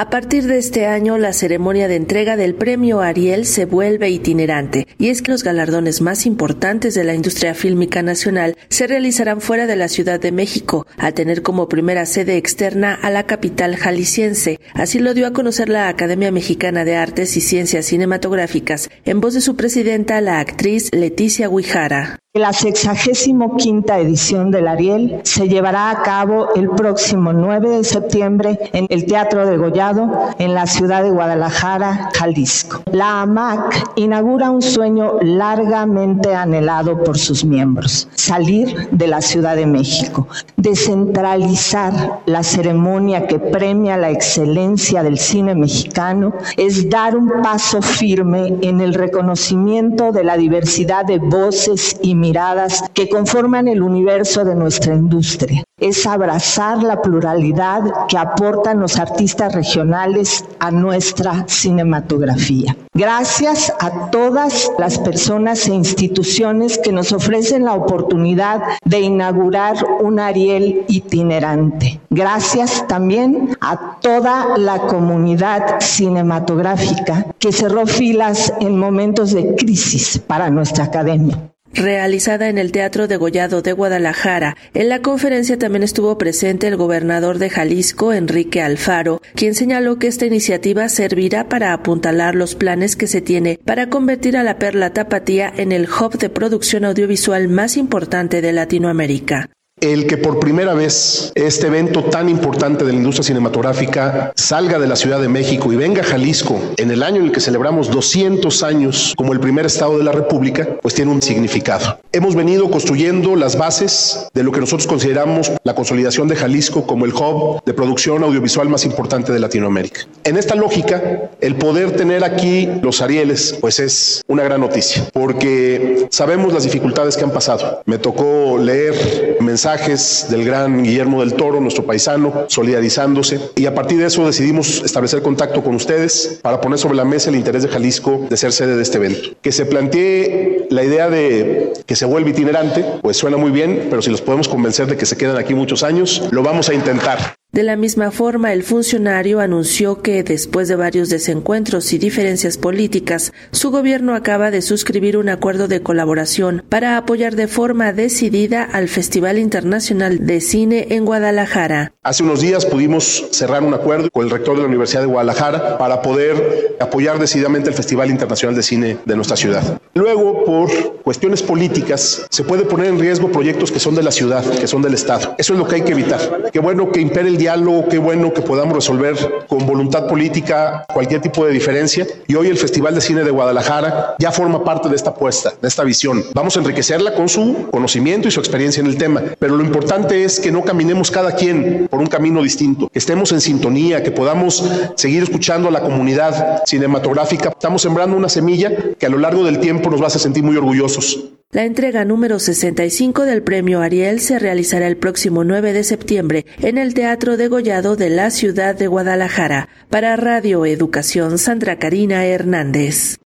A partir de este año, la ceremonia de entrega del premio Ariel se vuelve itinerante, y es que los galardones más importantes de la industria fílmica nacional se realizarán fuera de la Ciudad de México, a tener como primera sede externa a la capital jalisciense. Así lo dio a conocer la Academia Mexicana de Artes y Ciencias Cinematográficas, en voz de su presidenta, la actriz Leticia Guijara. La 65 quinta edición del Ariel se llevará a cabo el próximo 9 de septiembre en el Teatro de Gollado, en la ciudad de Guadalajara, Jalisco. La AMAC inaugura un sueño largamente anhelado por sus miembros, salir de la Ciudad de México, descentralizar la ceremonia que premia la excelencia del cine mexicano, es dar un paso firme en el reconocimiento de la diversidad de voces y miradas que conforman el universo de nuestra industria. Es abrazar la pluralidad que aportan los artistas regionales a nuestra cinematografía. Gracias a todas las personas e instituciones que nos ofrecen la oportunidad de inaugurar un Ariel itinerante. Gracias también a toda la comunidad cinematográfica que cerró filas en momentos de crisis para nuestra academia realizada en el Teatro de Gollado de Guadalajara. En la conferencia también estuvo presente el gobernador de Jalisco, Enrique Alfaro, quien señaló que esta iniciativa servirá para apuntalar los planes que se tiene para convertir a la Perla Tapatía en el hub de producción audiovisual más importante de Latinoamérica el que por primera vez este evento tan importante de la industria cinematográfica salga de la Ciudad de México y venga a Jalisco en el año en el que celebramos 200 años como el primer estado de la República, pues tiene un significado. Hemos venido construyendo las bases de lo que nosotros consideramos la consolidación de Jalisco como el hub de producción audiovisual más importante de Latinoamérica. En esta lógica, el poder tener aquí los Arieles, pues es una gran noticia, porque sabemos las dificultades que han pasado. Me tocó leer mensajes del gran Guillermo del Toro, nuestro paisano, solidarizándose. Y a partir de eso decidimos establecer contacto con ustedes para poner sobre la mesa el interés de Jalisco de ser sede de este evento. Que se plantee la idea de que se vuelva itinerante, pues suena muy bien, pero si los podemos convencer de que se quedan aquí muchos años, lo vamos a intentar. De la misma forma, el funcionario anunció que, después de varios desencuentros y diferencias políticas, su gobierno acaba de suscribir un acuerdo de colaboración para apoyar de forma decidida al Festival Internacional de Cine en Guadalajara. Hace unos días pudimos cerrar un acuerdo con el rector de la Universidad de Guadalajara para poder apoyar decididamente el Festival Internacional de Cine de nuestra ciudad. Luego, por cuestiones políticas, se puede poner en riesgo proyectos que son de la ciudad, que son del Estado. Eso es lo que hay que evitar. Qué bueno que impere el diálogo, qué bueno que podamos resolver con voluntad política cualquier tipo de diferencia. Y hoy el Festival de Cine de Guadalajara ya forma parte de esta apuesta, de esta visión. Vamos a enriquecerla con su conocimiento y su experiencia en el tema. Pero lo importante es que no caminemos cada quien por un camino distinto, que estemos en sintonía, que podamos seguir escuchando a la comunidad cinematográfica. Estamos sembrando una semilla que a lo largo del tiempo nos va a hacer sentir muy orgullosos. La entrega número 65 del premio Ariel se realizará el próximo 9 de septiembre en el Teatro de Gollado de la ciudad de Guadalajara. Para Radio Educación, Sandra Karina Hernández.